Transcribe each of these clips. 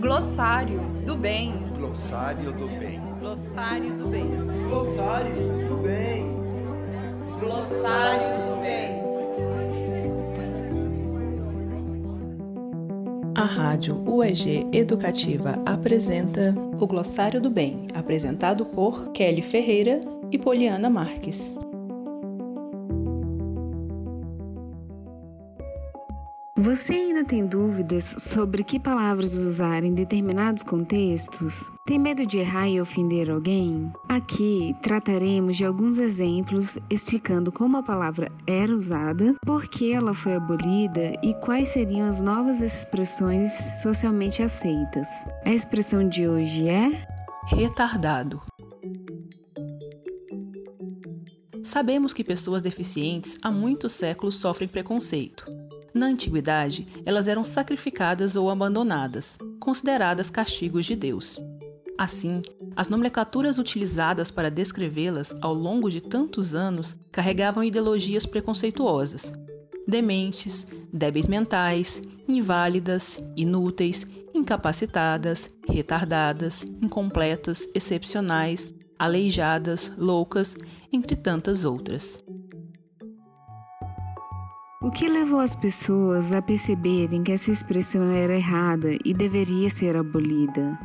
Glossário do bem. Glossário do bem. Glossário do bem. Glossário do bem. Glossário do bem. A Rádio UEG Educativa apresenta o Glossário do Bem, apresentado por Kelly Ferreira e Poliana Marques. Você ainda tem dúvidas sobre que palavras usar em determinados contextos? Tem medo de errar e ofender alguém? Aqui trataremos de alguns exemplos explicando como a palavra era usada, por que ela foi abolida e quais seriam as novas expressões socialmente aceitas. A expressão de hoje é retardado. Sabemos que pessoas deficientes há muitos séculos sofrem preconceito. Na antiguidade, elas eram sacrificadas ou abandonadas, consideradas castigos de Deus. Assim, as nomenclaturas utilizadas para descrevê-las ao longo de tantos anos carregavam ideologias preconceituosas. Dementes, débeis mentais, inválidas, inúteis, incapacitadas, retardadas, incompletas, excepcionais, aleijadas, loucas, entre tantas outras. O que levou as pessoas a perceberem que essa expressão era errada e deveria ser abolida?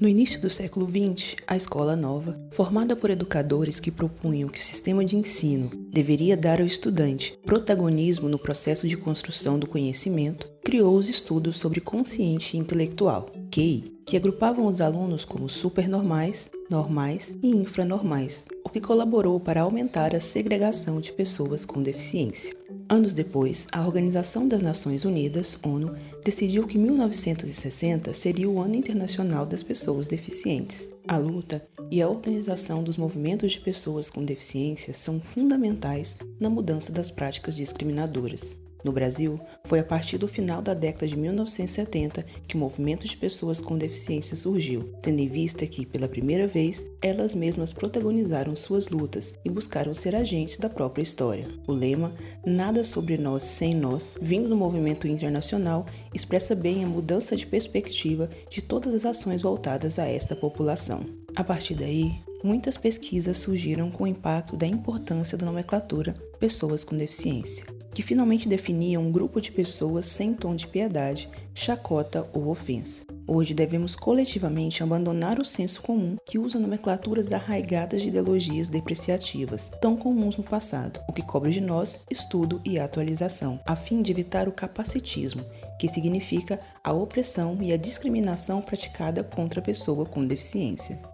No início do século XX, a Escola Nova, formada por educadores que propunham que o sistema de ensino deveria dar ao estudante protagonismo no processo de construção do conhecimento, criou os estudos sobre consciente intelectual, QI, que agrupavam os alunos como supernormais, normais e infranormais, o que colaborou para aumentar a segregação de pessoas com deficiência. Anos depois, a Organização das Nações Unidas, ONU, decidiu que 1960 seria o Ano Internacional das Pessoas Deficientes. A luta e a organização dos movimentos de pessoas com deficiência são fundamentais na mudança das práticas discriminadoras. No Brasil, foi a partir do final da década de 1970 que o movimento de pessoas com deficiência surgiu, tendo em vista que, pela primeira vez, elas mesmas protagonizaram suas lutas e buscaram ser agentes da própria história. O lema Nada sobre nós sem nós, vindo do movimento internacional, expressa bem a mudança de perspectiva de todas as ações voltadas a esta população. A partir daí, muitas pesquisas surgiram com o impacto da importância da nomenclatura pessoas com deficiência que finalmente definiam um grupo de pessoas sem tom de piedade, chacota ou ofensa. Hoje devemos coletivamente abandonar o senso comum que usa nomenclaturas arraigadas de ideologias depreciativas, tão comuns no passado, o que cobra de nós estudo e atualização, a fim de evitar o capacitismo, que significa a opressão e a discriminação praticada contra a pessoa com deficiência.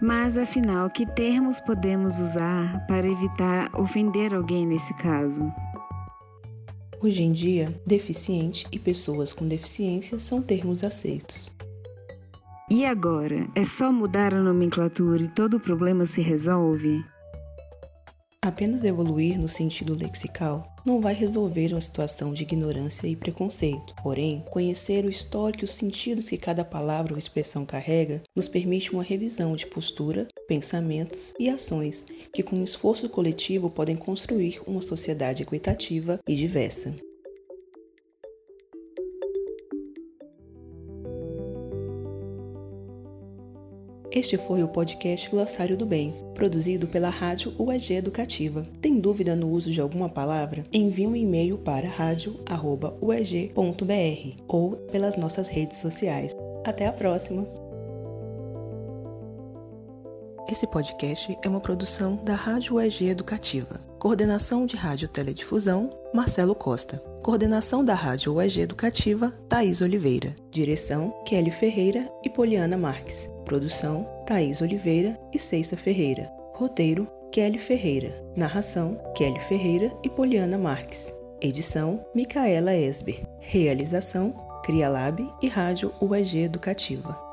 Mas afinal, que termos podemos usar para evitar ofender alguém nesse caso? Hoje em dia, deficiente e pessoas com deficiência são termos aceitos. E agora? É só mudar a nomenclatura e todo o problema se resolve? Apenas evoluir no sentido lexical não vai resolver uma situação de ignorância e preconceito. Porém, conhecer o histórico e os sentidos que cada palavra ou expressão carrega nos permite uma revisão de postura, pensamentos e ações que, com um esforço coletivo, podem construir uma sociedade equitativa e diversa. Este foi o podcast Glossário do Bem, produzido pela Rádio UEG Educativa. Tem dúvida no uso de alguma palavra? Envie um e-mail para radio@ueg.br ou pelas nossas redes sociais. Até a próxima! Esse podcast é uma produção da Rádio UEG Educativa. Coordenação de Rádio Teledifusão, Marcelo Costa. Coordenação da Rádio UEG Educativa, Thaís Oliveira. Direção, Kelly Ferreira e Poliana Marques. Produção: Thaís Oliveira e Ceissa Ferreira. Roteiro: Kelly Ferreira. Narração: Kelly Ferreira e Poliana Marques. Edição: Micaela Esber. Realização: Crialab e Rádio UEG Educativa.